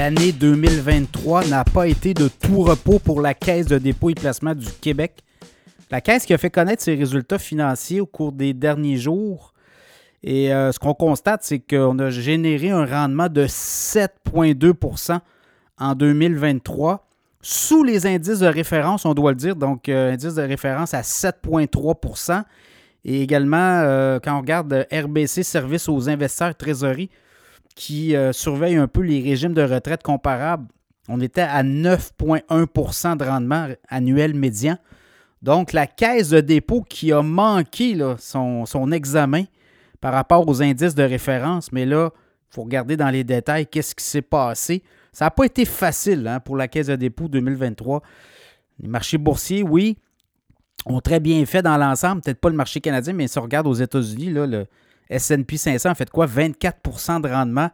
l'année 2023 n'a pas été de tout repos pour la Caisse de dépôt et placement du Québec. La Caisse qui a fait connaître ses résultats financiers au cours des derniers jours. Et euh, ce qu'on constate, c'est qu'on a généré un rendement de 7,2% en 2023, sous les indices de référence, on doit le dire. Donc, euh, indice de référence à 7,3% Et également, euh, quand on regarde RBC, Service aux investisseurs trésorerie, qui euh, surveille un peu les régimes de retraite comparables, on était à 9,1% de rendement annuel médian. Donc, la caisse de dépôt qui a manqué son, examen par rapport aux indices de référence, mais là, il faut regarder dans les détails qu'est-ce qui s'est passé. Ça n'a pas été facile hein, pour la caisse de dépôt 2023. Les marchés boursiers, oui, ont très bien fait dans l'ensemble. Peut-être pas le marché canadien, mais si on regarde aux États-Unis, le, S&P 500 a fait quoi? 24% de rendement.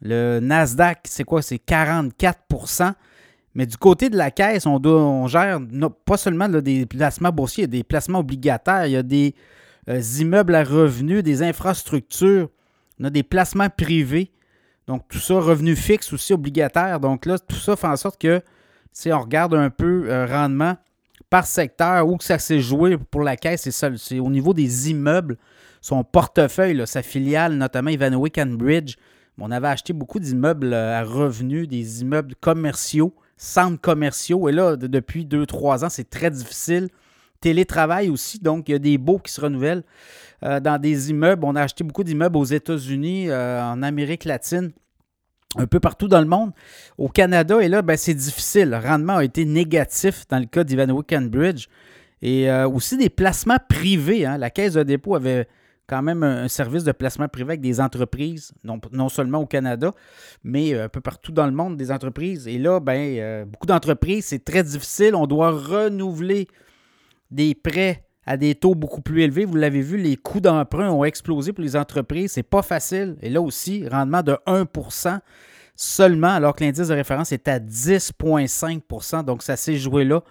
Le Nasdaq, c'est quoi? C'est 44% Mais du côté de la caisse, on, gère pas seulement des placements boursiers, il y a des placements obligataires, il y a des euh, immeubles à revenus, des infrastructures, on a des placements privés. Donc, tout ça, revenus fixes aussi obligataires. Donc là, tout ça fait en sorte que si on regarde un peu euh, rendement par secteur, où que ça s'est joué pour la caisse, c'est au niveau des immeubles son portefeuille, sa filiale, notamment Ivanhoe Bridge. On avait acheté beaucoup d'immeubles euh, à revenus, des immeubles commerciaux, centres commerciaux. Et là, depuis 2-3 ans, c'est très difficile. Télétravail aussi, donc il y a des baux qui se renouvellent euh, dans des immeubles. On a acheté beaucoup d'immeubles aux États-Unis, euh, en Amérique latine un peu partout dans le monde. Au Canada, et là, ben, c'est difficile. Le rendement a été négatif dans le cas d'Ivanhoe Bridge. Et aussi des placements privés. Hein. La Caisse de dépôt avait quand même un, service de placement privé avec des entreprises, non, non, seulement au Canada, mais euh, un peu partout dans le monde, des entreprises. Et là, ben, euh, beaucoup d'entreprises, c'est très difficile. On doit renouveler des prêts à des taux beaucoup plus élevés. Vous l'avez vu, les coûts d'emprunt ont explosé pour les entreprises. C'est pas facile. Et là aussi, rendement de 1 seulement, alors que l'indice de référence est à 10,5% Donc, ça s'est joué là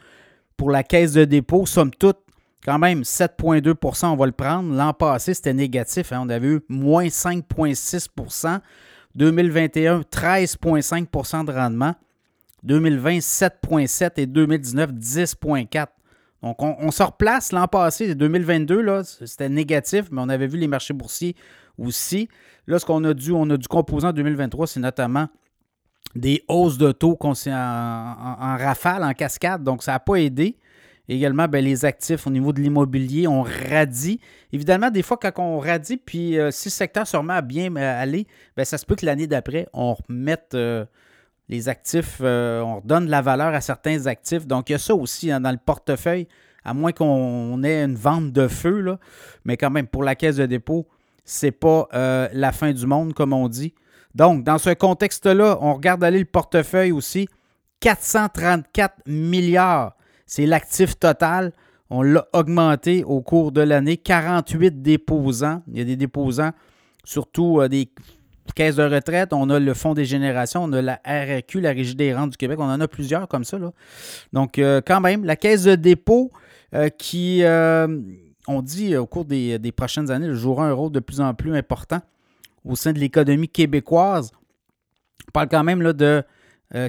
pour la caisse de dépôt. Somme toute, quand même 7,2% on va le prendre. L'an passé, c'était négatif. Hein. On avait eu moins 5,6% 2021, 13,5% de rendement. 2020, 7,7 et 2019, 10,4 donc, on, se replace l'an passé, 2022, c'était négatif, mais on avait vu les marchés boursiers aussi. Là, ce qu'on a dû, on a dû composer en 2023, c'est notamment des hausses de taux en, rafale, en cascade. Donc, ça n'a pas aidé. Également, ben, les actifs au niveau de l'immobilier, on radie. Évidemment, des fois, quand on radie, puis euh, si le secteur se remet à bien euh, aller, ben, ça se peut que l'année d'après, on remette euh, les actifs, on redonne de la valeur à certains actifs. Donc, il y a ça aussi hein, dans le portefeuille, à moins qu'on ait une vente de feu, là. mais quand même, pour la caisse de dépôt, c'est pas la fin du monde, comme on dit. Donc, dans ce contexte-là, on regarde aller le portefeuille aussi. 434 milliards c'est l'actif total. On l'a augmenté au cours de l'année. 48 déposants. Il y a des déposants, surtout euh, des caisses de retraite. On a le Fonds des générations. On a la RRQ, la Régie des rentes du Québec. On en a plusieurs comme ça. Donc, euh, quand même, la caisse de dépôt euh, qui, on dit au cours des, des, prochaines années, jouera un rôle de plus en plus important au sein de l'économie québécoise. On parle quand même là, de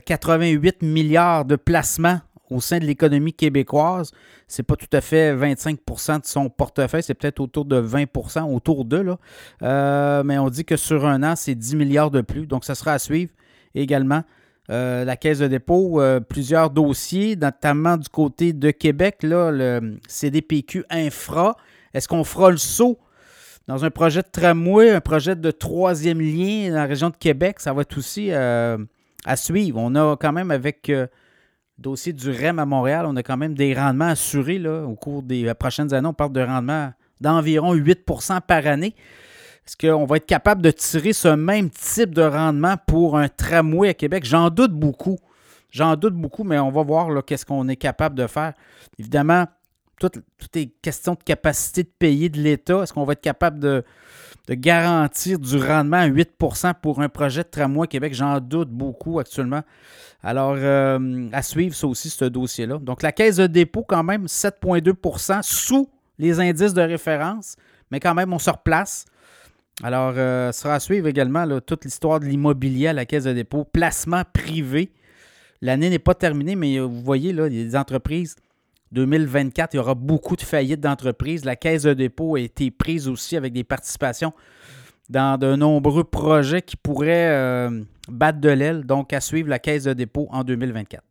88 milliards de placements au sein de l'économie québécoise, c'est pas tout à fait 25% de son portefeuille, c'est peut-être autour de 20% autour d'eux. Euh, mais on dit que sur un an, c'est 10 milliards de plus. Donc, ça sera à suivre également. Euh, la Caisse de dépôt, euh, plusieurs dossiers, notamment du côté de Québec, là, le CDPQ Infra. Est-ce qu'on fera le saut dans un projet de tramway, un projet de troisième lien dans la région de Québec? Ça va être aussi à suivre. On a quand même avec dossier du REM à Montréal, on a quand même des rendements assurés là, au cours des euh, prochaines années. On parle de rendement d'environ 8% par année. Est-ce qu'on va être capable de tirer ce même type de rendement pour un tramway à Québec? J'en doute beaucoup. J'en doute beaucoup, mais on va voir qu'est-ce qu'on est capable de faire. Évidemment, tout, tout, est question de capacité de payer de l'État. Est-ce qu'on va être capable de, garantir du rendement à 8% pour un projet de tramway à Québec? J'en doute beaucoup actuellement. Alors, euh, à suivre, ça aussi, ce dossier-là. Donc, la caisse de dépôt, quand même, 7,2% sous les indices de référence, mais quand même, on se replace. Alors, euh, sera à suivre également toute l'histoire de l'immobilier à la Caisse de dépôt, placement privé. L'année n'est pas terminée, mais vous voyez, là, il y a des entreprises. 2024, il y aura beaucoup de faillites d'entreprises. La Caisse de dépôt a été prise aussi avec des participations dans de nombreux projets qui pourraient euh, battre de l'aile. Donc, à suivre la Caisse de dépôt en 2024.